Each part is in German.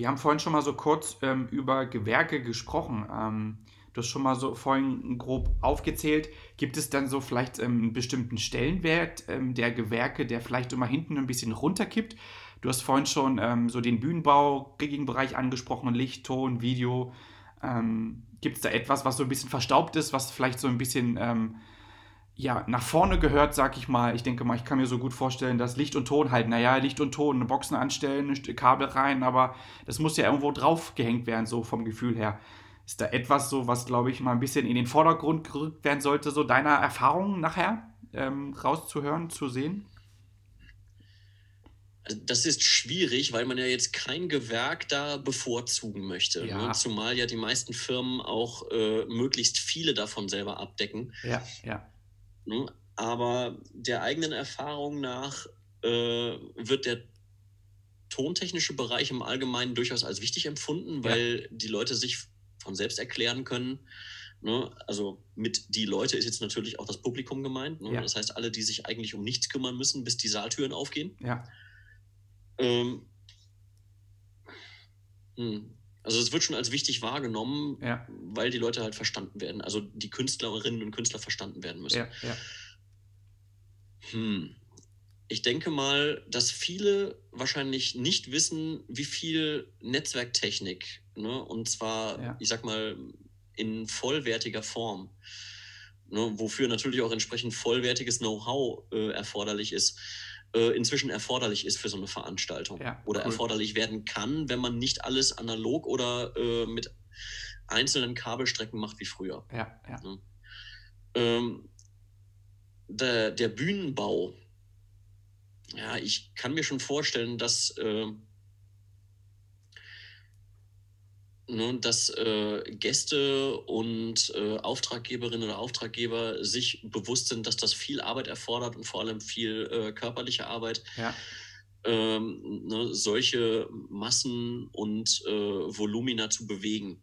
Wir haben vorhin schon mal so kurz ähm, über Gewerke gesprochen. Ähm, du hast schon mal so vorhin grob aufgezählt. Gibt es dann so vielleicht ähm, einen bestimmten Stellenwert ähm, der Gewerke, der vielleicht immer hinten ein bisschen runterkippt? Du hast vorhin schon ähm, so den Bühnenbau, Bereich angesprochen, Licht, Ton, Video. Ähm, Gibt es da etwas, was so ein bisschen verstaubt ist, was vielleicht so ein bisschen ja, nach vorne gehört, sag ich mal. Ich denke mal, ich kann mir so gut vorstellen, dass Licht und Ton halt, naja, Licht und Ton, eine Boxen anstellen, Kabel rein, aber das muss ja irgendwo drauf gehängt werden, so vom Gefühl her. Ist da etwas so, was, glaube ich, mal ein bisschen in den Vordergrund gerückt werden sollte, so deiner Erfahrung nachher ähm, rauszuhören, zu sehen? Also, das ist schwierig, weil man ja jetzt kein Gewerk da bevorzugen möchte. Ja. Ne? Zumal ja die meisten Firmen auch äh, möglichst viele davon selber abdecken. Ja, ja. Ne? Aber der eigenen Erfahrung nach äh, wird der tontechnische Bereich im Allgemeinen durchaus als wichtig empfunden, weil ja. die Leute sich von selbst erklären können. Ne? Also mit die Leute ist jetzt natürlich auch das Publikum gemeint. Ne? Ja. Das heißt, alle, die sich eigentlich um nichts kümmern müssen, bis die Saaltüren aufgehen. Ja. Ähm, hm. Also es wird schon als wichtig wahrgenommen, ja. weil die Leute halt verstanden werden. Also die Künstlerinnen und Künstler verstanden werden müssen. Ja, ja. Hm. Ich denke mal, dass viele wahrscheinlich nicht wissen, wie viel Netzwerktechnik, ne, und zwar, ich sag mal, in vollwertiger Form, ne, wofür natürlich auch entsprechend vollwertiges Know-how äh, erforderlich ist, äh, inzwischen erforderlich ist für so eine Veranstaltung ja, oder cool. erforderlich werden kann, wenn man nicht alles analog oder äh, mit einzelnen Kabelstrecken macht wie früher. Ja, ja. Ähm, der, der, Bühnenbau, ja, ich kann mir schon vorstellen, dass äh, ne, dass äh, Gäste und äh, Auftraggeberinnen oder Auftraggeber sich bewusst sind, dass das viel Arbeit erfordert und vor allem viel äh, körperliche Arbeit. Ja. Ähm, ne, solche Massen und äh, Volumina zu bewegen.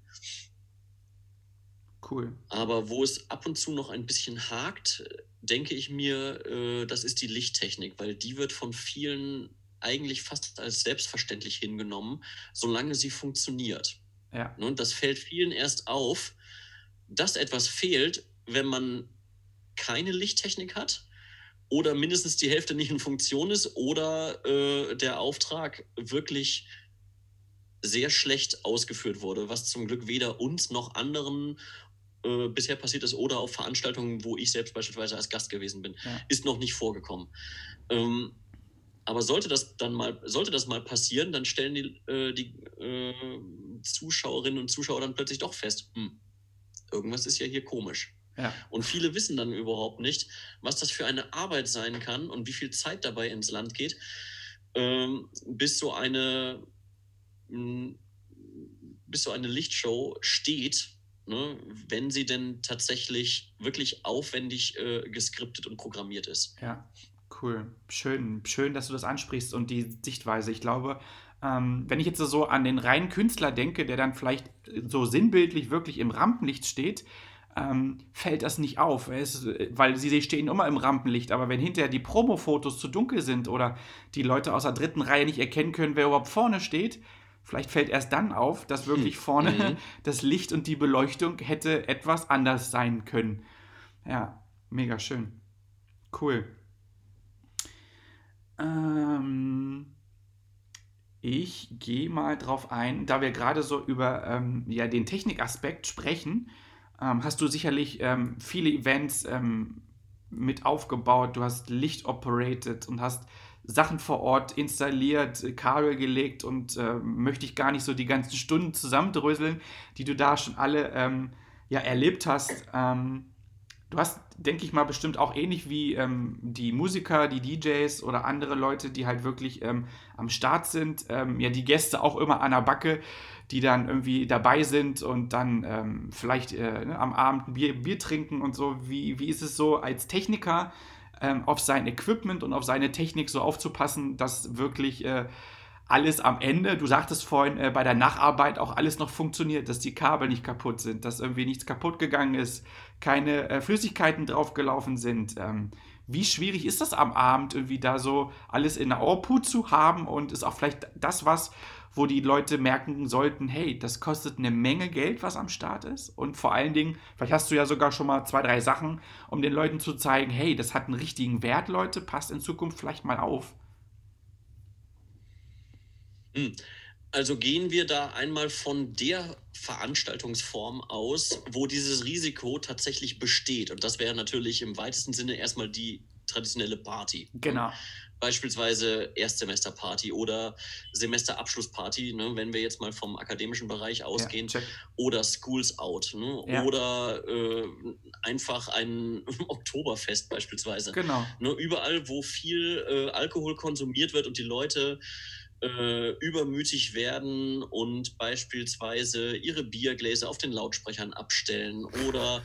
Cool. Aber wo es ab und zu noch ein bisschen hakt, denke ich mir, äh, das ist die Lichttechnik, weil die wird von vielen eigentlich fast als selbstverständlich hingenommen, solange sie funktioniert. Ja. Ne, und das fällt vielen erst auf, dass etwas fehlt, wenn man keine Lichttechnik hat oder mindestens die Hälfte nicht in Funktion ist oder äh, der Auftrag wirklich sehr schlecht ausgeführt wurde, was zum Glück weder uns noch anderen äh, bisher passiert ist oder auf Veranstaltungen, wo ich selbst beispielsweise als Gast gewesen bin, ja. ist noch nicht vorgekommen. Ähm, aber sollte das dann mal, sollte das mal passieren, dann stellen die, äh, die äh, Zuschauerinnen und Zuschauer dann plötzlich doch fest, hm, irgendwas ist ja hier komisch. Ja. Und viele wissen dann überhaupt nicht, was das für eine Arbeit sein kann und wie viel Zeit dabei ins Land geht, ähm, bis so eine hm, bis so eine Lichtshow steht, ne, wenn sie denn tatsächlich wirklich aufwendig äh, geskriptet und programmiert ist. Ja. Cool, schön, schön, dass du das ansprichst und die Sichtweise. Ich glaube, ähm, wenn ich jetzt so an den reinen Künstler denke, der dann vielleicht so sinnbildlich wirklich im Rampenlicht steht, ähm, fällt das nicht auf, es, weil sie stehen immer im Rampenlicht, aber wenn hinterher die Promo-Fotos zu dunkel sind oder die Leute aus der dritten Reihe nicht erkennen können, wer überhaupt vorne steht, vielleicht fällt erst dann auf, dass wirklich hm. vorne mhm. das Licht und die Beleuchtung hätte etwas anders sein können. Ja, mega schön. Cool. Ähm, ich gehe mal drauf ein, da wir gerade so über ähm, ja, den Technikaspekt sprechen, ähm, hast du sicherlich ähm, viele Events ähm, mit aufgebaut, du hast Licht operated und hast Sachen vor Ort installiert, Kabel gelegt und äh, möchte ich gar nicht so die ganzen Stunden zusammendröseln, die du da schon alle ähm, ja, erlebt hast. Ähm, Du hast, denke ich mal, bestimmt auch ähnlich wie ähm, die Musiker, die DJs oder andere Leute, die halt wirklich ähm, am Start sind, ähm, ja, die Gäste auch immer an der Backe, die dann irgendwie dabei sind und dann ähm, vielleicht äh, ne, am Abend ein Bier, Bier, trinken und so. Wie, wie ist es so als Techniker ähm, auf sein Equipment und auf seine Technik so aufzupassen, dass wirklich äh, alles am Ende, du sagtest vorhin, äh, bei der Nacharbeit auch alles noch funktioniert, dass die Kabel nicht kaputt sind, dass irgendwie nichts kaputt gegangen ist, keine äh, Flüssigkeiten draufgelaufen sind. Ähm, wie schwierig ist das am Abend, irgendwie da so alles in der Output zu haben und ist auch vielleicht das was, wo die Leute merken sollten, hey, das kostet eine Menge Geld, was am Start ist. Und vor allen Dingen, vielleicht hast du ja sogar schon mal zwei, drei Sachen, um den Leuten zu zeigen, hey, das hat einen richtigen Wert, Leute, passt in Zukunft vielleicht mal auf. Hm. Also gehen wir da einmal von der Veranstaltungsform aus, wo dieses Risiko tatsächlich besteht. Und das wäre natürlich im weitesten Sinne erstmal die traditionelle Party. Genau. Beispielsweise Erstsemesterparty oder Semesterabschlussparty, ne, wenn wir jetzt mal vom akademischen Bereich ausgehen, ja, oder Schools Out ne, ja. oder äh, einfach ein Oktoberfest beispielsweise. Genau. Ne, überall, wo viel äh, Alkohol konsumiert wird und die Leute äh, übermütig werden und beispielsweise ihre Biergläser auf den Lautsprechern abstellen oder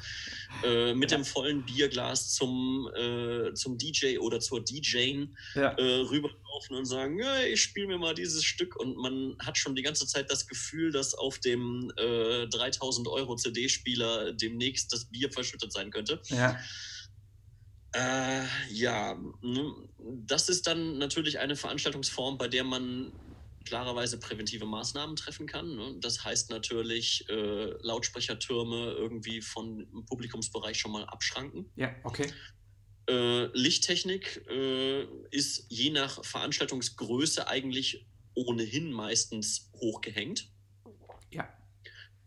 äh, mit ja. dem vollen Bierglas zum, äh, zum DJ oder zur DJ ja. Äh, rüberlaufen und sagen, ja, ich spiele mir mal dieses Stück und man hat schon die ganze Zeit das Gefühl, dass auf dem 3000 äh, Euro CD-Spieler demnächst das Bier verschüttet sein könnte. Ja. Äh, ja, ne, das ist dann natürlich eine Veranstaltungsform, bei der man klarerweise präventive Maßnahmen treffen kann. Ne? Das heißt natürlich äh, Lautsprechertürme irgendwie von Publikumsbereich schon mal abschranken. Ja, okay. Äh, Lichttechnik äh, ist je nach Veranstaltungsgröße eigentlich ohnehin meistens hochgehängt.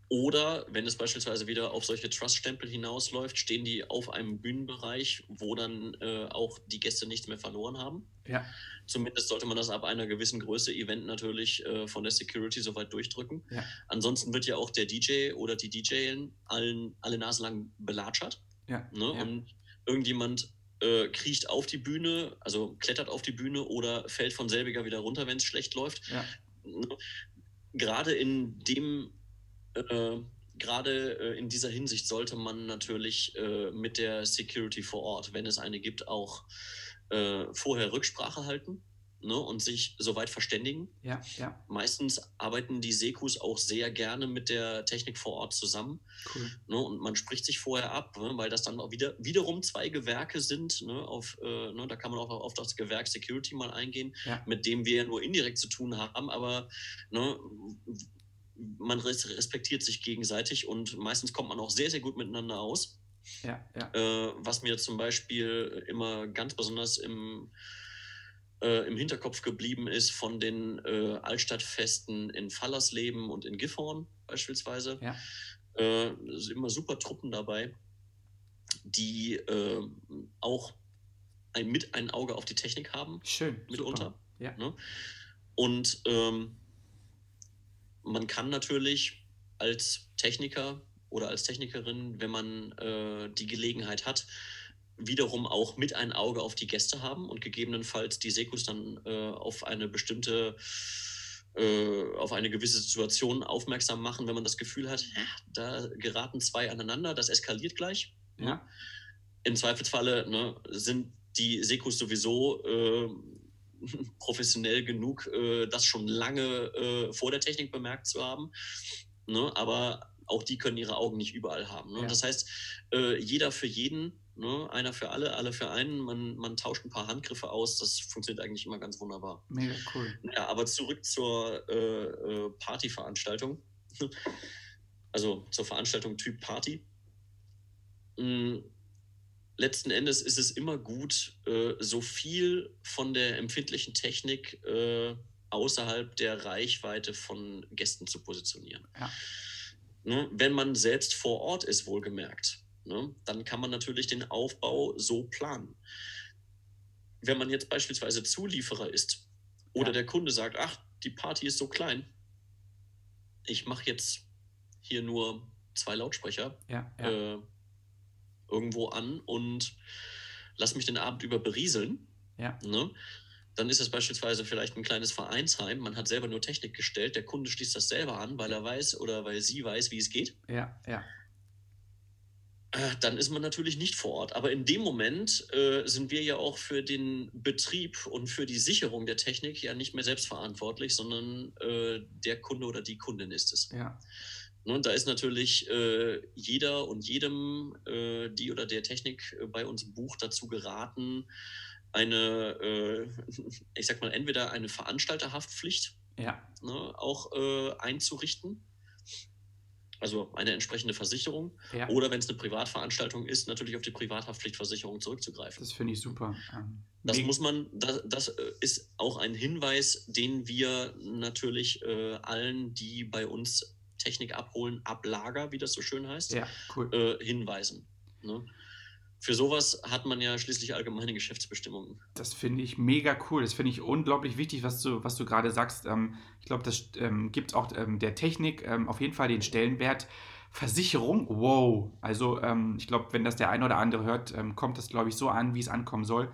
Oder wenn es beispielsweise wieder auf solche Trust-Stempel hinausläuft, stehen die auf einem Bühnenbereich, wo dann äh, auch die Gäste nichts mehr verloren haben. Ja. Zumindest sollte man das ab einer gewissen Größe Event natürlich äh, von der Security soweit durchdrücken. Ja. Ansonsten wird ja auch der DJ oder die DJin allen, alle Nasen lang belatschert. Ja. Ne? ja. Und irgendjemand äh, kriecht auf die Bühne, also klettert auf die Bühne oder fällt von selbiger wieder runter, wenn es schlecht läuft. Ja. Ne? Gerade in dem äh, gerade äh, in dieser Hinsicht sollte man natürlich äh, mit der Security vor Ort, wenn es eine gibt, auch äh, vorher Rücksprache halten ne, und sich soweit verständigen. Ja, ja. Meistens arbeiten die Sekus auch sehr gerne mit der Technik vor Ort zusammen. Cool. Ne, und man spricht sich vorher ab, ne, weil das dann auch wieder wiederum zwei Gewerke sind. Ne, auf, äh, ne, da kann man auch auf das Gewerk Security mal eingehen, ja. mit dem wir ja nur indirekt zu tun haben, aber ne, man respektiert sich gegenseitig und meistens kommt man auch sehr, sehr gut miteinander aus. Ja, ja. Äh, was mir zum Beispiel immer ganz besonders im, äh, im Hinterkopf geblieben ist von den äh, Altstadtfesten in Fallersleben und in Gifhorn beispielsweise. Ja. Äh, sind immer super Truppen dabei, die äh, auch ein, mit ein Auge auf die Technik haben. Schön. Mitunter. Ja. Ne? Und ähm, man kann natürlich als Techniker oder als Technikerin, wenn man äh, die Gelegenheit hat, wiederum auch mit ein Auge auf die Gäste haben und gegebenenfalls die Sekus dann äh, auf eine bestimmte äh, auf eine gewisse Situation aufmerksam machen, wenn man das Gefühl hat, ja, da geraten zwei aneinander, das eskaliert gleich. Ja. Im Zweifelsfalle ne, sind die Sekus sowieso äh, professionell genug, äh, das schon lange äh, vor der Technik bemerkt zu haben. Ne? Aber auch die können ihre Augen nicht überall haben. Ne? Ja. Das heißt, äh, jeder für jeden, ne? einer für alle, alle für einen. Man, man tauscht ein paar Handgriffe aus. Das funktioniert eigentlich immer ganz wunderbar. Mega cool. Ja, aber zurück zur äh, äh, Partyveranstaltung. also zur Veranstaltung Typ Party. Mhm letzten Endes ist es immer gut, äh, so viel von der empfindlichen Technik äh, außerhalb der Reichweite von Gästen zu positionieren. Ja. Ne? Wenn man selbst vor Ort ist, wohlgemerkt, ne? dann kann man natürlich den Aufbau so planen. Wenn man jetzt beispielsweise Zulieferer ist oder ja. der Kunde sagt, ach, die Party ist so klein, ich mache jetzt hier nur zwei Lautsprecher. Ja, ja. Äh, irgendwo an und lasse mich den Abend über berieseln. Ja. Ne? Dann ist es beispielsweise vielleicht ein kleines Vereinsheim. Man hat selber nur Technik gestellt. Der Kunde schließt das selber an, weil er weiß oder weil sie weiß, wie es geht. Ja, ja. Äh, dann ist man natürlich nicht vor Ort. Aber in dem Moment äh, sind wir ja auch für den Betrieb und für die Sicherung der Technik ja nicht mehr selbstverantwortlich, sondern äh, der Kunde oder die Kundin ist es. Ja. Ne, da ist natürlich äh, jeder und jedem, äh, die oder der Technik äh, bei uns bucht, dazu geraten, eine, äh, ich sag mal, entweder eine Veranstalterhaftpflicht ja. ne, auch äh, einzurichten, also eine entsprechende Versicherung, ja. oder wenn es eine Privatveranstaltung ist, natürlich auf die Privathaftpflichtversicherung zurückzugreifen. Das finde ich super. Ähm, das muss man, das, das, äh, ist auch ein Hinweis, den wir natürlich allen, die bei uns Technik abholen, ablager, wie das so schön heißt, ja, cool. äh, hinweisen. Ne? für sowas hat man ja schließlich allgemeine Geschäftsbestimmungen. Das finde ich mega cool. Das finde ich unglaublich wichtig, was du, was du gerade sagst. Ähm, ich glaube, das ähm, gibt auch ähm, der Technik ähm, auf jeden Fall den Stellenwert. Versicherung, wow. Also ähm, ich glaube, wenn das der eine oder andere hört, ähm, kommt das, glaube ich, so an, wie es ankommen soll.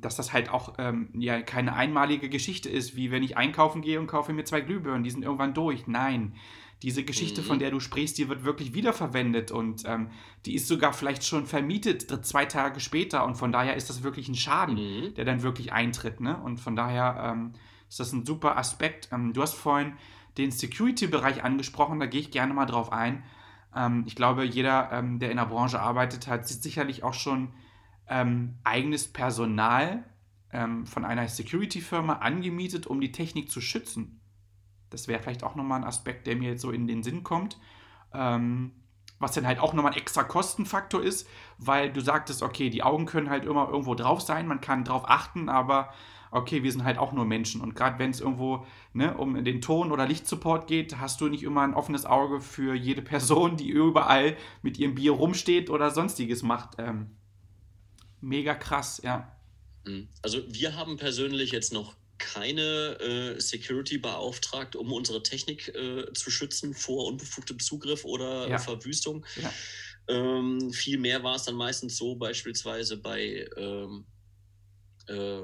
dass das halt auch ja keine einmalige Geschichte ist, wie wenn ich einkaufen gehe und kaufe mir zwei Glühbirnen, die sind irgendwann durch. Nein, diese Geschichte, mhm. von der du sprichst, die wird wirklich wiederverwendet und ähm, die ist sogar vielleicht schon vermietet zwei Tage später und von daher ist das wirklich ein Schaden, mhm. der dann wirklich eintritt. Ne? Und von daher ähm, ist das ein super Aspekt. Ähm, du hast vorhin den Security-Bereich angesprochen, da gehe ich gerne mal drauf ein. Ähm, ich glaube, jeder, ähm, der in der Branche arbeitet, hat sicherlich auch schon ähm, eigenes Personal von einer Security-Firma angemietet, um die Technik zu schützen. Das wäre vielleicht auch nochmal ein Aspekt, der mir jetzt so in den Sinn kommt. Ähm, was dann halt auch nochmal ein extra Kostenfaktor ist, weil du sagtest, okay, die Augen können halt immer irgendwo drauf sein, man kann drauf achten, aber okay, wir sind halt auch nur Menschen. Und gerade wenn es irgendwo ne, um den Ton- oder Lichtsupport geht, hast du nicht immer ein offenes Auge für jede Person, die überall mit ihrem Bier rumsteht oder sonstiges macht. Ähm, mega krass, ja. Mhm. Also wir haben persönlich jetzt noch keine äh, Security beauftragt, um unsere Technik äh, zu schützen vor unbefugtem Zugriff oder ja. Verwüstung. Ja. Ähm, Vielmehr war es dann meistens so, beispielsweise bei, ähm, äh,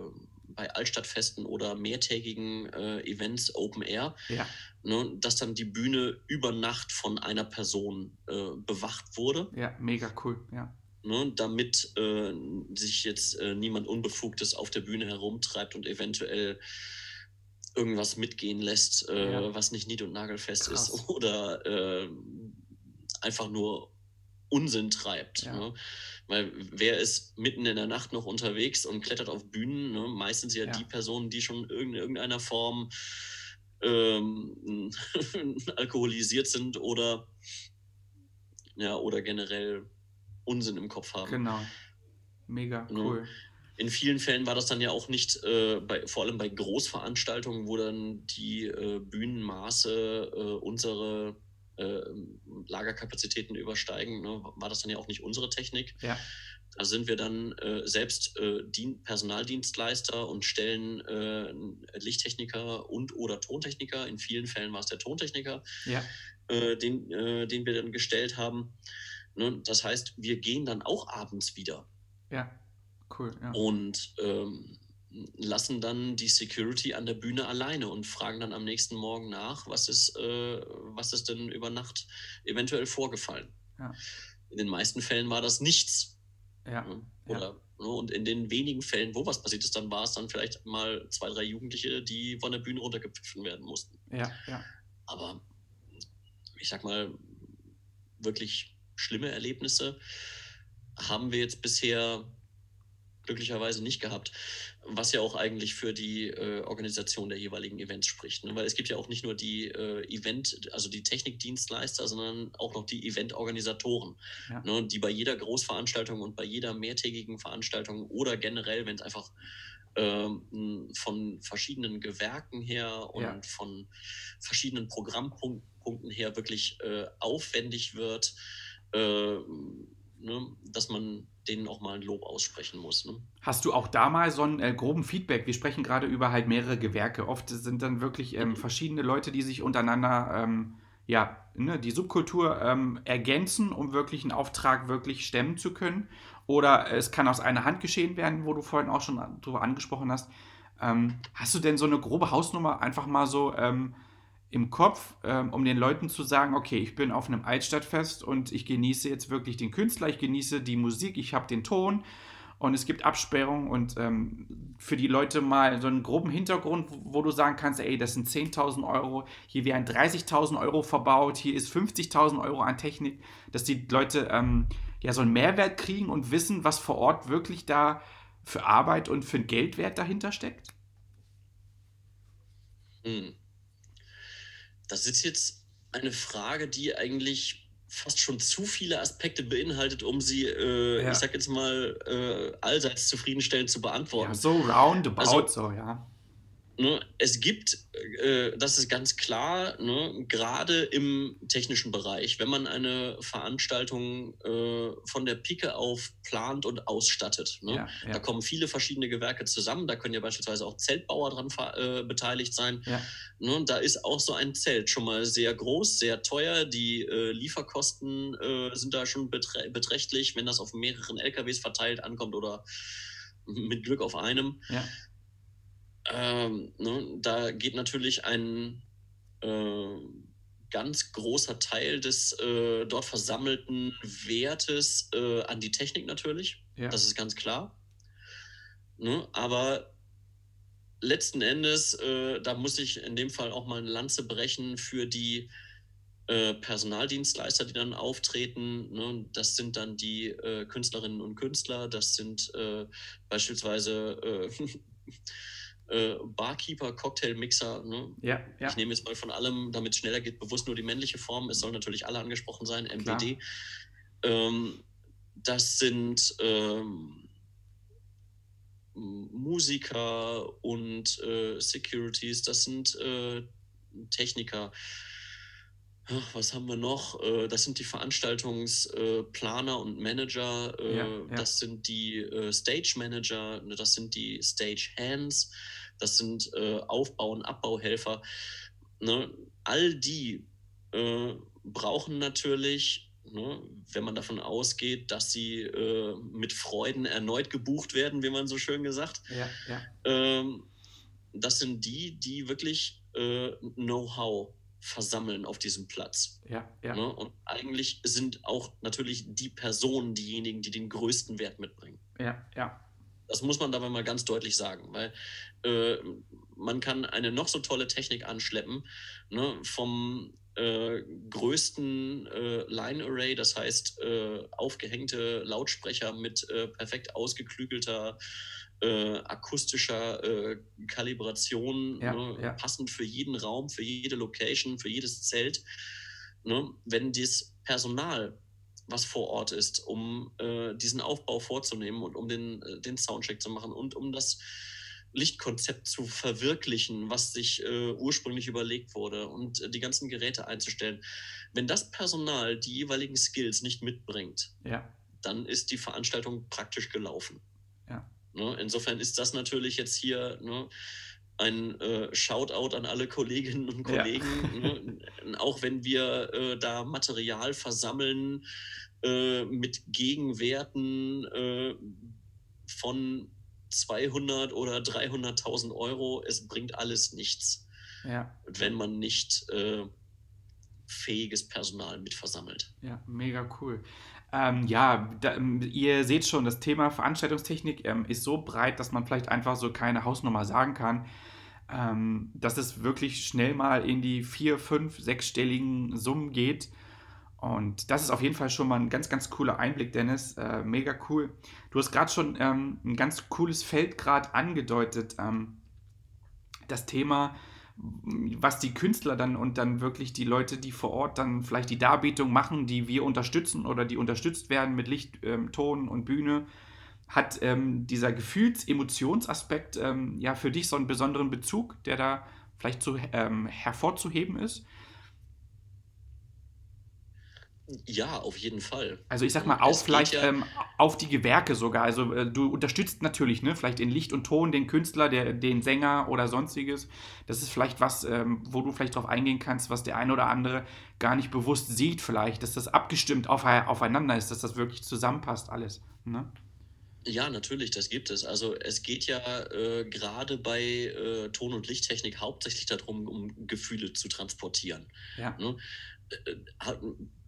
bei Altstadtfesten oder mehrtägigen äh, Events Open Air, ja. ne, dass dann die Bühne über Nacht von einer Person äh, bewacht wurde. Ja, mega cool, ja ne, damit äh, sich jetzt äh, niemand Unbefugtes auf der Bühne herumtreibt und eventuell irgendwas mitgehen lässt, äh, ja. was nicht nied- und nagelfest Krass. ist oder äh, einfach nur Unsinn treibt. Ja. Ne? Weil wer ist mitten in der Nacht noch unterwegs und klettert auf Bühnen? Ne? Meistens ja, ja, die Personen, die schon in irgendeiner Form ähm, alkoholisiert sind oder ja, oder generell Unsinn im Kopf haben. Genau. Mega cool. In vielen Fällen war das dann ja auch nicht, äh, bei, vor allem bei Großveranstaltungen, wo dann die äh, Bühnenmaße äh, unsere äh, Lagerkapazitäten übersteigen, ne, war das dann ja auch nicht unsere Technik. Ja. Da sind wir dann äh, selbst äh, Personaldienstleister und stellen Lichttechniker und oder Tontechniker, in vielen Fällen war es der Tontechniker, ja. den, den wir dann gestellt haben Ne? Das heißt, wir gehen dann auch abends wieder. Ja, cool. Ja. Und ähm, lassen dann die Security an der Bühne alleine und fragen dann am nächsten Morgen nach, was ist, äh, was ist denn über Nacht eventuell vorgefallen. Ja. In den meisten Fällen war das nichts. Ja. Ne? Oder, ja. Ne? Und in den wenigen Fällen, wo was passiert ist, dann war es dann vielleicht mal zwei, drei Jugendliche, die von der Bühne runtergepfiffen werden mussten. Ja, ja. Aber ich sag mal, wirklich schlimme Erlebnisse haben wir jetzt bisher glücklicherweise nicht gehabt, was ja auch eigentlich für die äh, Organisation der jeweiligen Events spricht. Ne? Weil es gibt ja auch nicht nur die äh, Event, also die Technikdienstleister, sondern auch noch die Eventorganisatoren, ja. ne? die bei jeder Großveranstaltung und bei jeder mehrtägigen Veranstaltung oder generell, wenn es einfach ähm, von verschiedenen Gewerken her und ja. von verschiedenen Programmpunkten her wirklich äh, aufwendig wird, äh, ne, dass man denen auch mal ein Lob aussprechen muss. Ne? Hast du auch da mal so einen äh, groben Feedback? Wir sprechen gerade über halt mehrere Gewerke. Oft sind dann wirklich ähm, mhm. verschiedene Leute, die sich untereinander ähm, ja, ne, die Subkultur ähm, ergänzen, um wirklich einen Auftrag wirklich stemmen zu können. Oder es kann aus einer Hand geschehen werden, wo du vorhin auch schon drüber angesprochen hast. Ähm, hast du denn so eine grobe Hausnummer einfach mal so ähm, im Kopf, ähm, um den Leuten zu sagen, okay, ich bin auf einem Altstadtfest und ich genieße jetzt wirklich den Künstler, ich genieße die Musik, ich habe den Ton und es gibt Absperrungen und ähm, für die Leute mal so einen groben Hintergrund, wo, du sagen kannst, ey, das sind 10.000 Euro, hier werden 30.000 Euro verbaut, hier ist 50.000 Euro an Technik, dass die Leute ähm, ja so einen Mehrwert kriegen und wissen, was vor Ort wirklich da für Arbeit und für Geldwert dahinter steckt? Hm. Das ist jetzt eine Frage, die eigentlich fast schon zu viele Aspekte beinhaltet, um sie, äh, ja. ich sag jetzt mal, äh, allseits zufriedenstellend zu beantworten. Ja, so roundabout, also, so, ja. Ne, es gibt, äh, das ist ganz klar, ne, gerade im technischen Bereich, wenn man eine Veranstaltung äh, von der Pike auf plant und ausstattet, ne, ja, ja. da kommen viele verschiedene Gewerke zusammen, da können ja beispielsweise auch Zeltbauer dran äh, beteiligt sein. Ja. Ne, da ist auch so ein Zelt schon mal sehr groß, sehr teuer, die äh, Lieferkosten äh, sind da schon beträ beträchtlich, wenn das auf mehreren LKWs verteilt ankommt oder mit Glück auf einem. Ja ähm, ne, da geht natürlich ein äh, ganz großer Teil des äh, dort versammelten Wertes äh, an die Technik natürlich. Ja. Das ist ganz klar. Ne, aber letzten Endes, äh, da muss ich in dem Fall auch mal eine Lanze brechen für die äh, Personaldienstleister, die dann auftreten. Ne? Das sind dann die äh, Künstlerinnen und Künstler, das sind beispielsweise äh, Barkeeper, Cocktailmixer. Ne? Ja, ja. Ich nehme jetzt mal von allem, damit es schneller geht, bewusst nur die männliche Form. Es sollen natürlich alle angesprochen sein, MBD. Ähm, das sind ähm, Musiker und äh, Securities, das sind äh, Techniker. Was haben wir noch? Äh, das sind die Veranstaltungsplaner äh, und Manager. Äh, ja, ja. Das sind die Stage Manager. Ne, das sind die Stage Hands das sind äh, Aufbau- und Abbauhelfer. Ne? All die äh, brauchen natürlich, ne, wenn man davon ausgeht, dass sie äh, mit Freuden erneut gebucht werden, wie man so schön gesagt. Ja. Ähm, das sind die, die wirklich äh, Know-how versammeln auf diesem Platz. Ja, ja. Ne? Und eigentlich sind auch natürlich die Personen diejenigen, die den größten Wert mitbringen. Ja, ja. Das muss man dabei mal ganz deutlich sagen, weil äh, man kann eine noch so tolle Technik anschleppen, ne, vom äh, größten äh, Line Array, das heißt äh, aufgehängte Lautsprecher mit äh, perfekt ausgeklügelter äh, akustischer Kalibration, ja, ne, ja. passend für jeden Raum, für jede Location, für jedes Zelt. Ne, wenn das Personal was vor Ort ist, um äh, diesen Aufbau vorzunehmen und um den, äh, den Soundcheck zu machen und um das Lichtkonzept zu verwirklichen, was sich äh, ursprünglich überlegt wurde und äh, die ganzen Geräte einzustellen. Wenn das Personal die jeweiligen Skills nicht mitbringt, ja. dann ist die Veranstaltung praktisch gelaufen. Ja. Ne? Insofern ist das natürlich jetzt hier ne, ein äh, Shoutout an alle Kolleginnen und Kollegen. Ja. Ne? Auch wenn wir äh, da Material versammeln äh, mit Gegenwerten äh, von 200 oder 300.000 Euro, es bringt alles nichts, ja. wenn man nicht äh, fähiges Personal mit versammelt. Ja, mega cool. Ähm, ja, da, ähm, ihr seht schon, das Thema Veranstaltungstechnik ähm, ist so breit, dass man vielleicht einfach so keine Hausnummer sagen kann. Ähm, dass es wirklich schnell mal in die vier, fünf, sechsstelligen Summen geht. Und das ist auf jeden Fall schon mal ein ganz, ganz cooler Einblick, Dennis. Äh, mega cool. Du hast gerade schon ähm, ein ganz cooles Feld gerade angedeutet. Ähm, das Thema, was die Künstler dann und dann wirklich die Leute, die vor Ort dann vielleicht die Darbietung machen, die wir unterstützen oder die unterstützt werden mit Licht, ähm, Ton und Bühne, hat ähm, dieser Gefühls-Emotionsaspekt ähm, ja für dich so einen besonderen Bezug, der da vielleicht zu, ähm, hervorzuheben ist? Ja, auf jeden Fall. Also ich sag mal, auf vielleicht ja ähm, auf die Gewerke sogar. Also äh, du unterstützt natürlich, ne, vielleicht in Licht und Ton den Künstler, der, den Sänger oder sonstiges. Das ist vielleicht was, ähm, wo du vielleicht drauf eingehen kannst, was der eine oder andere gar nicht bewusst sieht, vielleicht, dass das abgestimmt auf, aufeinander ist, dass das wirklich zusammenpasst, alles. Ne? Ja, natürlich, das gibt es. Also es geht ja äh, gerade bei äh, Ton- und Lichttechnik hauptsächlich darum, um Gefühle zu transportieren. Ja. Ne?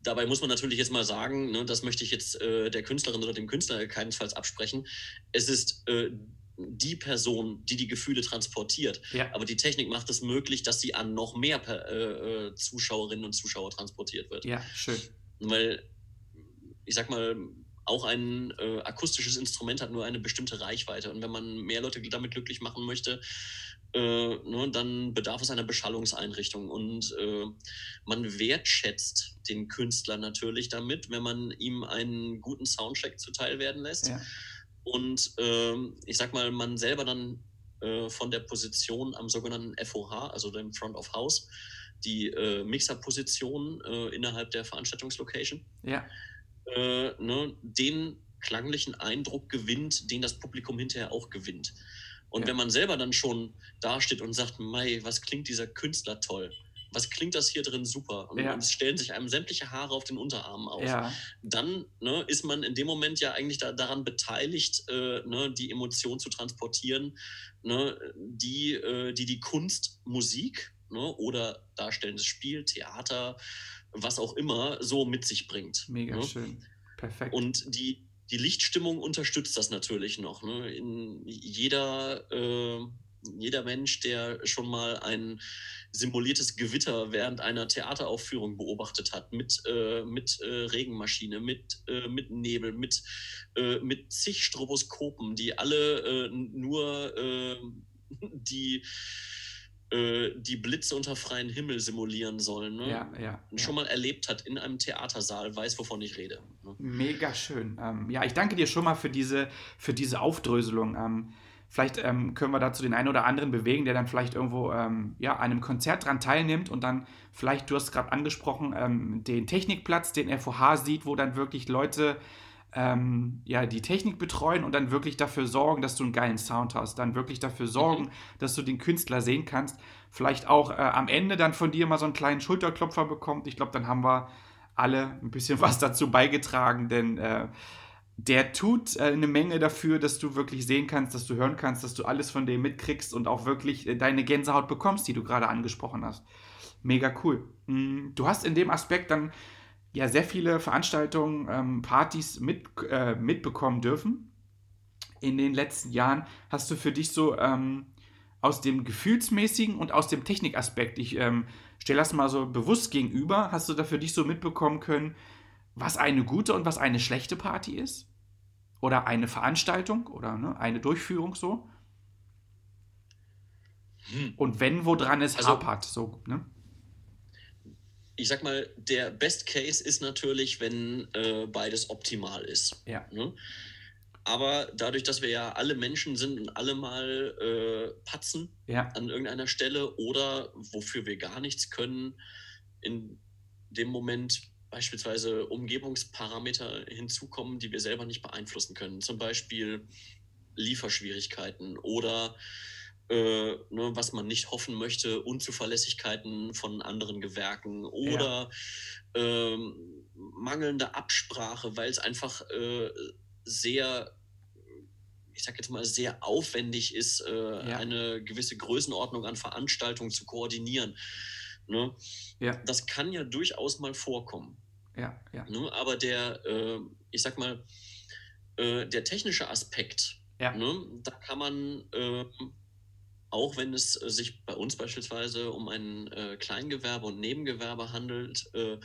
Äh, äh, dabei muss man natürlich jetzt mal sagen, ne, das möchte ich jetzt äh, der Künstlerin oder dem Künstler keinesfalls absprechen. Es ist äh, die Person, die die Gefühle transportiert. Ja. Aber die Technik macht es möglich, dass sie an noch mehr äh, Zuschauerinnen und Zuschauer transportiert wird. Ja, schön. Weil, ich sag mal, auch ein äh, akustisches Instrument hat nur eine bestimmte Reichweite. Und wenn man mehr Leute damit glücklich machen möchte, äh, ne, dann bedarf es einer Beschallungseinrichtung. Und äh, man wertschätzt den Künstler natürlich damit, wenn man ihm einen guten Soundcheck zuteil werden lässt. Ja. Und ähm, ich sag mal, man selber dann äh, von der Position am sogenannten FOH, also dem Front of House, die äh, Mixerposition äh, innerhalb der Veranstaltungslocation. Ja äh, ne, den klanglichen Eindruck gewinnt, den das Publikum hinterher auch gewinnt. Und ja. wenn man selber dann schon dasteht und sagt, Mai, was klingt dieser Künstler toll? Was klingt das hier drin super? Und, ja. es stellen sich einem sämtliche Haare auf den Unterarmen auf. Ja. Dann ne, ist man in dem Moment ja eigentlich da, daran beteiligt, äh, ne, die Emotion zu transportieren, ne, die, äh, die die Kunst, Musik ne, oder darstellendes Spiel, Theater, was auch immer, so mit sich bringt. Mega ne? schön. Perfekt. Und die, die Lichtstimmung unterstützt das natürlich noch. Ne? In jeder, äh, jeder Mensch, der schon mal ein simuliertes Gewitter während einer Theateraufführung beobachtet hat, mit, äh, mit äh, Regenmaschine, mit, äh, mit Nebel, mit, äh, mit zig Stroboskopen, die alle äh, nur die äh, die Blitze unter freiem Himmel simulieren sollen. Ne? Ja, ja, Schon ja. mal erlebt hat in einem Theatersaal, weiß, wovon ich rede. Ne? Mega schön. Ähm, ja, ich danke dir schon mal für diese, für diese Aufdröselung. Ähm, vielleicht ähm, können wir dazu den einen oder anderen bewegen, der dann vielleicht irgendwo ähm, ja, an einem Konzert dran teilnimmt und dann vielleicht, du hast gerade angesprochen, ähm, den Technikplatz, den FOH sieht, wo dann wirklich Leute ähm, ja, die Technik betreuen und dann wirklich dafür sorgen, dass du einen geilen Sound hast. Dann wirklich dafür sorgen, mhm. dass du den Künstler sehen kannst. Vielleicht auch äh, am Ende dann von dir mal so einen kleinen Schulterklopfer bekommt. Ich glaube, dann haben wir alle ein bisschen was dazu beigetragen, denn äh, der tut äh, eine Menge dafür, dass du wirklich sehen kannst, dass du hören kannst, dass du alles von dem mitkriegst und auch wirklich äh, deine Gänsehaut bekommst, die du gerade angesprochen hast. Mega cool. Mm, du hast in dem Aspekt dann ja sehr viele Veranstaltungen, ähm, Partys mit, äh, mitbekommen dürfen. In den letzten Jahren hast du für dich so ähm, aus dem gefühlsmäßigen und aus dem Technikaspekt, ich ähm, stelle das mal so bewusst gegenüber, hast du da für dich so mitbekommen können, was eine gute und was eine schlechte Party ist? Oder eine Veranstaltung oder ne, eine Durchführung so? Hm. Und wenn, woran es also, hapert, so, ne? Ich sag mal, der Best Case ist natürlich, wenn äh, beides optimal ist. Ja. Ne? Aber dadurch, dass wir ja alle Menschen sind und alle mal äh, patzen ja. an irgendeiner Stelle oder wofür wir gar nichts können, in dem Moment beispielsweise Umgebungsparameter hinzukommen, die wir selber nicht beeinflussen können. Zum Beispiel Lieferschwierigkeiten oder äh, ne, was man nicht hoffen möchte, Unzuverlässigkeiten von anderen Gewerken oder ja. ähm, mangelnde Absprache, weil es einfach äh, sehr, ich sag jetzt mal, sehr aufwendig ist, äh, ja. eine gewisse Größenordnung an Veranstaltungen zu koordinieren. Ne? Ja. Das kann ja durchaus mal vorkommen. Ja, ja. Ne? Aber der, äh, ich sag mal, äh, der technische Aspekt, ja. ne? da kann man ähm, auch wenn es äh, sich bei uns beispielsweise um ein äh, Kleingewerbe und Nebengewerbe handelt, äh,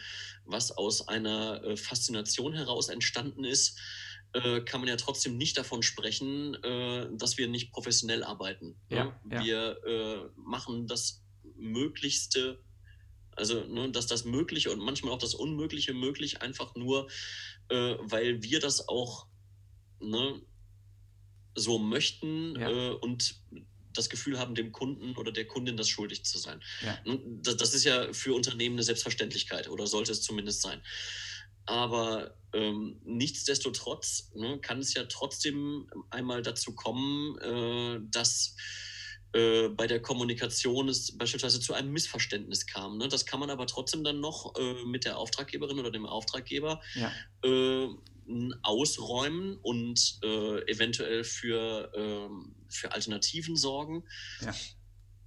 was aus einer äh, Faszination heraus entstanden ist, äh, kann man ja trotzdem nicht davon sprechen, äh, dass wir nicht professionell arbeiten. Ne? Ja, ja. Wir machen das Möglichste, also ne, dass das Mögliche und manchmal auch das Unmögliche möglich, einfach nur, weil wir das auch ne, so möchten ja. und das Gefühl haben, dem Kunden oder der Kundin das schuldig zu sein. Ja. Das, das, ist ja für Unternehmen eine Selbstverständlichkeit oder sollte es zumindest sein. Aber ähm, nichtsdestotrotz ne, kann es ja trotzdem einmal dazu kommen, äh, dass äh, bei der Kommunikation es beispielsweise zu einem Missverständnis kam. Ne? Das kann man aber trotzdem dann noch äh, mit der Auftraggeberin oder dem Auftraggeber ja. Äh, ausräumen und äh, eventuell für, ähm, für Alternativen sorgen. Ja.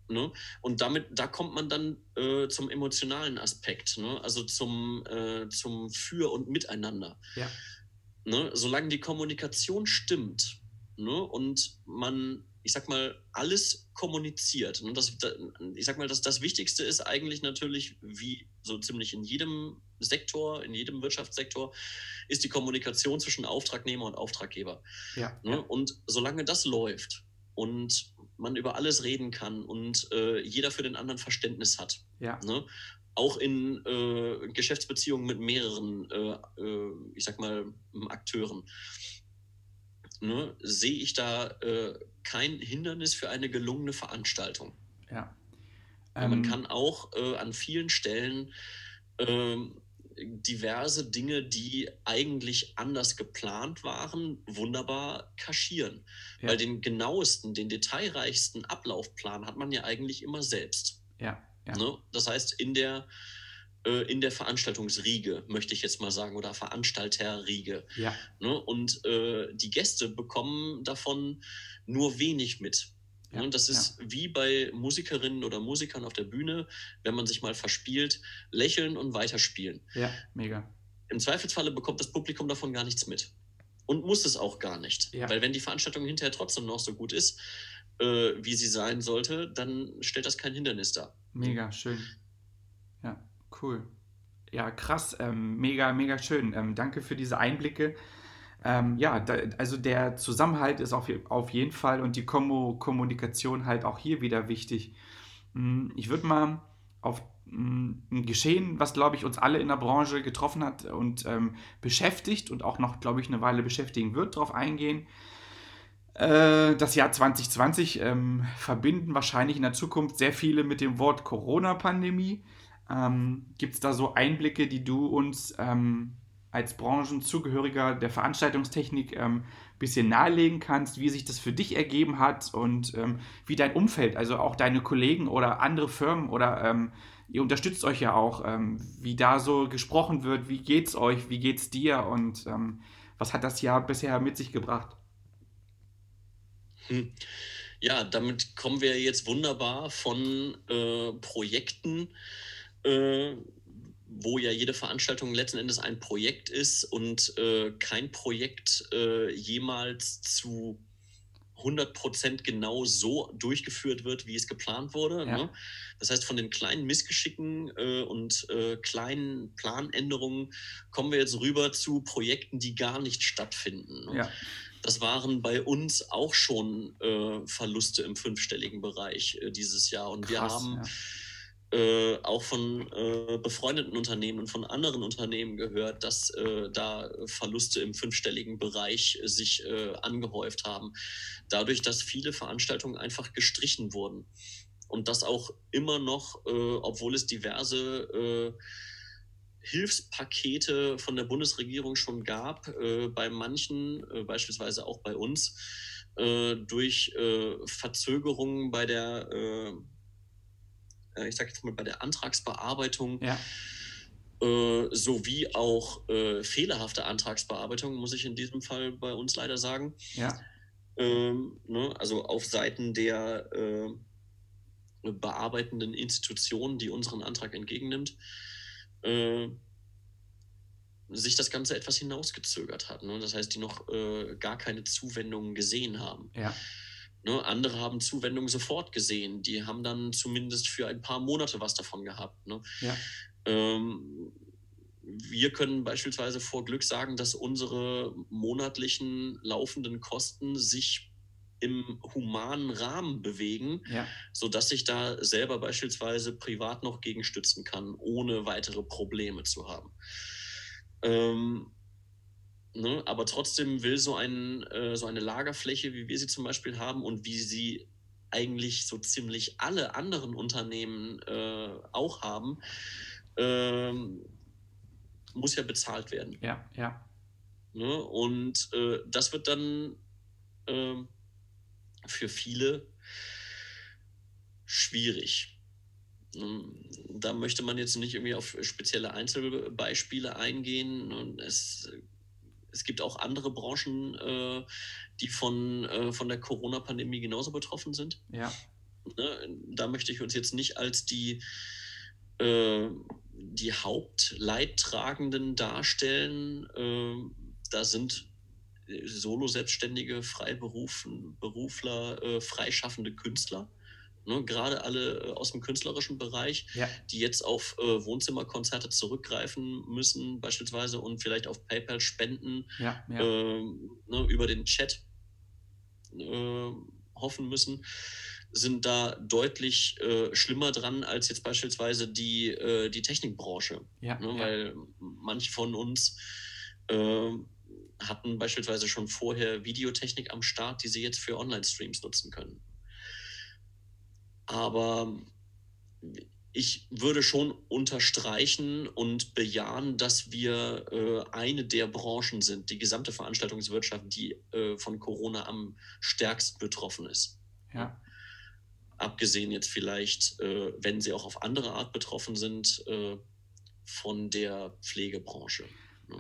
Ne? Und damit, da kommt man dann äh, zum emotionalen Aspekt, ne? also zum, äh, zum Für und Miteinander. Ja. Ne? Solange die Kommunikation stimmt ne? und man, ich sag mal, alles kommuniziert. Ne? Das, ich sag mal, das, das Wichtigste ist eigentlich natürlich, wie so ziemlich in jedem Sektor, in jedem Wirtschaftssektor, ist die Kommunikation zwischen Auftragnehmer und Auftraggeber. Ja. Ne? Und solange das läuft und man über alles reden kann und äh, jeder für den anderen Verständnis hat. Ja. Ne? Auch in äh, Geschäftsbeziehungen mit mehreren, äh, äh ich sag mal, Akteuren. Ne? Sehe ich da äh, kein Hindernis für eine gelungene Veranstaltung. Ja. Ähm, man kann auch äh, an vielen Stellen ähm, diverse Dinge, die eigentlich anders geplant waren, wunderbar kaschieren. Ja. Weil den genauesten, den detailreichsten Ablaufplan hat man ja eigentlich immer selbst. Ja. ja. Ne? Das heißt, in der, äh, in der Veranstaltungsriege, möchte ich jetzt mal sagen, oder Veranstalterriege. Ja. Ne? Und äh, die Gäste bekommen davon nur wenig mit. Ja, und das ist ja. wie bei Musikerinnen oder Musikern auf der Bühne, wenn man sich mal verspielt, lächeln und weiterspielen. Ja, mega. Im Zweifelsfalle bekommt das Publikum davon gar nichts mit. Und muss es auch gar nicht. Ja. Weil wenn die Veranstaltung hinterher trotzdem noch so gut ist, äh, wie sie sein sollte, dann stellt das kein Hindernis dar. Mega schön. Cool. Ja, krass. Ähm, mega, mega schön. Ähm, danke für diese Einblicke. Ähm, ja, da, also der Zusammenhalt ist auf, auf jeden Fall und die Kommo Kommunikation halt auch hier wieder wichtig. Hm, ich würde mal auf hm, ein Geschehen, was, glaube ich, uns alle in der Branche getroffen hat und ähm, beschäftigt und auch noch, glaube ich, eine Weile beschäftigen wird, darauf eingehen. Äh, das Jahr 2020 ähm, verbinden wahrscheinlich in der Zukunft sehr viele mit dem Wort Corona-Pandemie. Ähm, Gibt es da so Einblicke, die du uns ähm, als Branchenzugehöriger der Veranstaltungstechnik ein ähm, bisschen nahelegen kannst, wie sich das für dich ergeben hat und ähm, wie dein Umfeld, also auch deine Kollegen oder andere Firmen oder ähm, ihr unterstützt euch ja auch, ähm, wie da so gesprochen wird, wie geht's euch, wie geht's dir und was hat das Jahr bisher mit sich gebracht? Hm. Ja, damit kommen wir jetzt wunderbar von äh, Projekten, äh, wo ja jede Veranstaltung letzten Endes ein Projekt ist und äh, kein Projekt äh, jemals zu 100% genau so durchgeführt wird, wie es geplant wurde. Ja. Ne? Das heißt, von den kleinen Missgeschicken äh, und äh, kleinen Planänderungen kommen wir jetzt rüber zu Projekten, die gar nicht stattfinden. Ne? Ja. Das waren bei uns auch schon äh, Verluste im fünfstelligen Bereich äh, dieses Jahr. Und Krass, wir haben ja äh, auch von äh, befreundeten Unternehmen und von anderen Unternehmen gehört, dass äh, da Verluste im fünfstelligen Bereich sich äh, angehäuft haben. Dadurch, dass viele Veranstaltungen einfach gestrichen wurden. Und das auch immer noch, äh, obwohl es diverse Hilfspakete von der Bundesregierung schon gab, bei manchen, beispielsweise auch bei uns, durch Verzögerungen bei der äh, ich sage jetzt mal bei der Antragsbearbeitung, ja. äh, sowie auch äh, fehlerhafte Antragsbearbeitung, muss ich in diesem Fall bei uns leider sagen. Ja. Ähm, ne, also auf Seiten der äh, bearbeitenden Institution, die unseren Antrag entgegennimmt, äh, sich das Ganze etwas hinausgezögert hat. Ne? Das heißt, die noch äh, gar keine Zuwendungen gesehen haben. Ja. Ne, andere haben Zuwendung sofort gesehen. Die haben dann zumindest für ein paar Monate was davon gehabt. Ne? Ja. Ähm, wir können beispielsweise vor Glück sagen, dass unsere monatlichen laufenden Kosten sich im humanen Rahmen bewegen, ja. sodass ich da selber beispielsweise privat noch gegenstützen kann, ohne weitere Probleme zu haben. Ähm, Ne? Aber trotzdem will so, ein, äh, so eine Lagerfläche, wie wir sie zum Beispiel haben und wie sie eigentlich so ziemlich alle anderen Unternehmen äh, auch haben, ähm, muss ja bezahlt werden. Ja, ja. Ne? Und äh, das wird dann äh, für viele schwierig. Ähm, da möchte man jetzt nicht irgendwie auf spezielle Einzelbeispiele eingehen. Und es, es gibt auch andere Branchen, äh, die von, äh, von der Corona-Pandemie genauso betroffen sind. Ja. Ne? Da möchte ich uns jetzt nicht als die, äh, die Hauptleidtragenden darstellen. Äh, da sind Solo-Selbstständige, Freiberufler, äh, freischaffende Künstler. Ne, gerade alle äh, aus dem künstlerischen Bereich, Ja. die jetzt auf äh, Wohnzimmerkonzerte zurückgreifen müssen, beispielsweise, und vielleicht auf PayPal spenden Ja, ja. ähm, ne, über den Chat äh, hoffen müssen, sind da deutlich äh, schlimmer dran als jetzt beispielsweise die, äh, die Technikbranche. Ne. Weil manche von uns äh, hatten beispielsweise schon vorher Videotechnik am Start, die sie jetzt für Online-Streams nutzen können. Aber ich würde schon unterstreichen und bejahen, dass wir äh, eine der Branchen sind, die gesamte Veranstaltungswirtschaft, die äh, von Corona am stärksten betroffen ist. ja. Abgesehen jetzt vielleicht, äh, wenn sie auch auf andere Art betroffen sind, äh, von der Pflegebranche,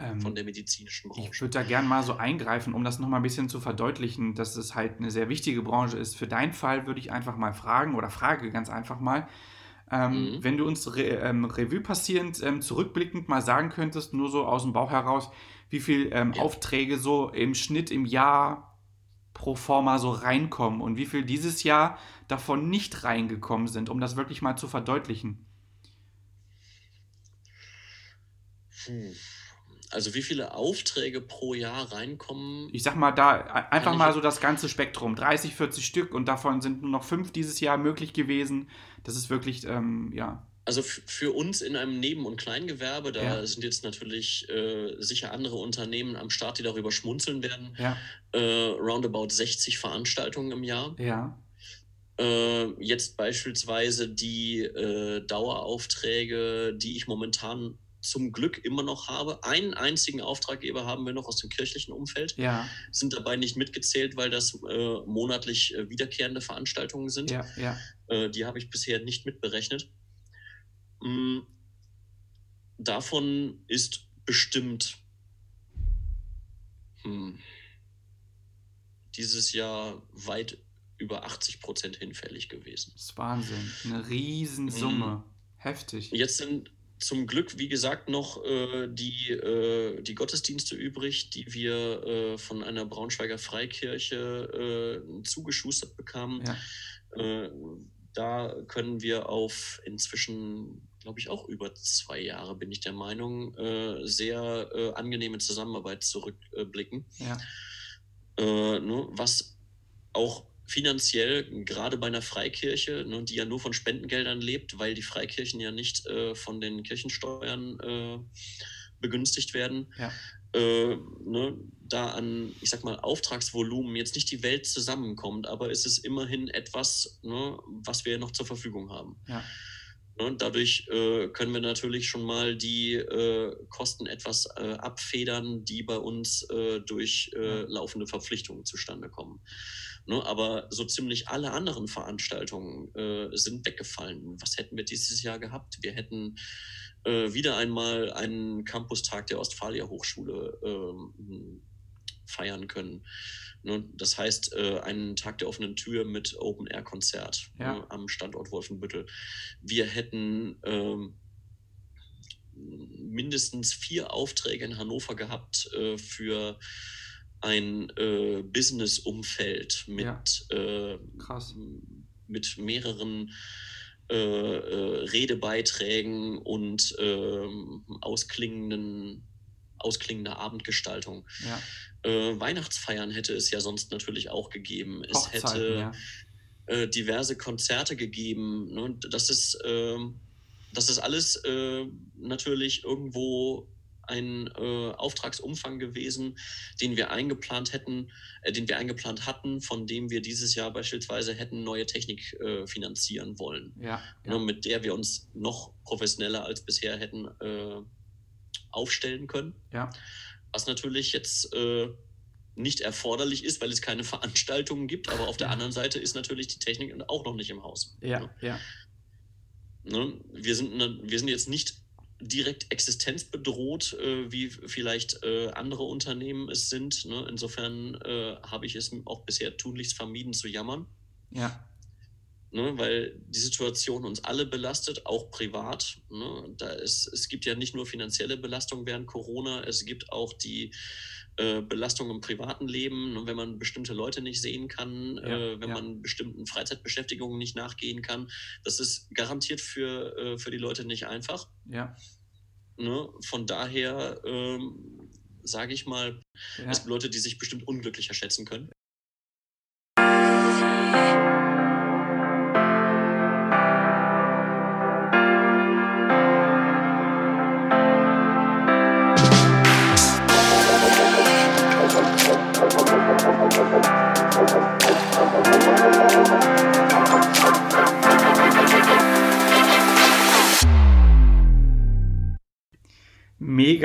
Ähm, von der medizinischen Ich Branche. würde da gerne mal so eingreifen, um das nochmal ein bisschen zu verdeutlichen, dass es halt eine sehr wichtige Branche ist. Für deinen Fall würde ich einfach mal fragen oder frage ganz einfach mal, ähm, Mhm. wenn du uns Re ähm, Revue passierend ähm, zurückblickend mal sagen könntest, nur so aus dem Bauch heraus, wie viel ähm, Ja. Aufträge so im Schnitt im Jahr pro forma so reinkommen und wie viel dieses Jahr davon nicht reingekommen sind, um das wirklich mal zu verdeutlichen. Puh. Also wie viele Aufträge pro Jahr reinkommen? Ich sag mal da einfach mal so das ganze Spektrum. 30, 40 Stück und davon sind nur noch fünf dieses Jahr möglich gewesen. Das ist wirklich, ähm, ja. Also für uns in einem Neben- und Kleingewerbe, da Ja. sind jetzt natürlich äh, sicher andere Unternehmen am Start, die darüber schmunzeln werden. Ja, Äh, roundabout 60 Veranstaltungen im Jahr. ja, Äh, jetzt beispielsweise die äh, Daueraufträge, die ich momentan zum Glück immer noch habe. Einen einzigen Auftraggeber haben wir noch aus dem kirchlichen Umfeld, ja, sind dabei nicht mitgezählt, weil das äh, monatlich äh, wiederkehrende Veranstaltungen sind. ja, ja. Äh, die habe ich bisher nicht mitberechnet. Mm, Davon ist bestimmt hm, dieses Jahr weit über 80 Prozent hinfällig gewesen. Das ist Wahnsinn. Eine Riesensumme. Heftig. Jetzt sind zum Glück, wie gesagt, noch äh, die, äh, die Gottesdienste übrig, die wir äh, von einer Braunschweiger Freikirche äh, zugeschustert bekamen. Ja, Äh, da können wir auf inzwischen, glaube ich, auch über zwei Jahre, bin ich der Meinung, äh, sehr angenehme Zusammenarbeit zurückblicken. ja, ne, was auch finanziell, gerade bei einer Freikirche, ne, die ja nur von Spendengeldern lebt, weil die Freikirchen ja nicht äh, von den Kirchensteuern äh, begünstigt werden, ja, äh, ne, da an, ich sag mal, Auftragsvolumen jetzt nicht die Welt zusammenkommt, aber es ist immerhin etwas, ne, was wir noch zur Verfügung haben. ja, Ne, dadurch äh, können wir natürlich schon mal die äh, Kosten etwas äh, abfedern, die bei uns äh, durch äh, laufende Verpflichtungen zustande kommen. Ne, aber so ziemlich alle anderen Veranstaltungen äh, sind weggefallen. Was hätten wir dieses Jahr gehabt? Wir hätten äh, wieder einmal einen Campustag der Ostfalia Hochschule ähm, feiern können. Ne, das heißt, äh, einen Tag der offenen Tür mit Open-Air-Konzert Ja. ne, am Standort Wolfenbüttel. Wir hätten ähm, mindestens vier Aufträge in Hannover gehabt äh, für ein äh, Business-Umfeld mit, äh, krass. mit mehreren äh, äh, Redebeiträgen und ähm, ausklingenden, ausklingender Abendgestaltung. Ja, Äh, Weihnachtsfeiern hätte es ja sonst natürlich auch gegeben. Es hätte ja. äh, diverse Konzerte gegeben. Ne? Und Das ist, ähm, das ist alles äh, natürlich irgendwo ein äh, Auftragsumfang gewesen, den wir eingeplant hätten, äh, den wir eingeplant hatten, von dem wir dieses Jahr beispielsweise hätten neue Technik äh, finanzieren wollen, Ja, ne, ja, mit der wir uns noch professioneller als bisher hätten äh, aufstellen können. Ja. Was natürlich jetzt äh, nicht erforderlich ist, weil es keine Veranstaltungen gibt, aber auf der anderen Seite ist natürlich die Technik auch noch nicht im Haus. Ja, ne? ja. Ne? Wir, sind, ne, wir sind jetzt nicht direkt existenzbedroht, äh, wie vielleicht äh, andere Unternehmen es sind. Ne? Insofern äh, habe ich es auch bisher tunlichst vermieden zu jammern. Ja. Ne, weil die Situation uns alle belastet, auch privat. Ne? Da ist, es gibt ja nicht nur finanzielle Belastung während Corona, es gibt auch die äh, Belastung im privaten Leben, ne? wenn man bestimmte Leute nicht sehen kann, Ja, äh, wenn ja. man bestimmten Freizeitbeschäftigungen nicht nachgehen kann. Das ist garantiert für, äh, für die Leute nicht einfach. Ja. Ne? Von daher ähm, sage ich mal, ja. es gibt Leute, die sich bestimmt unglücklicher schätzen können.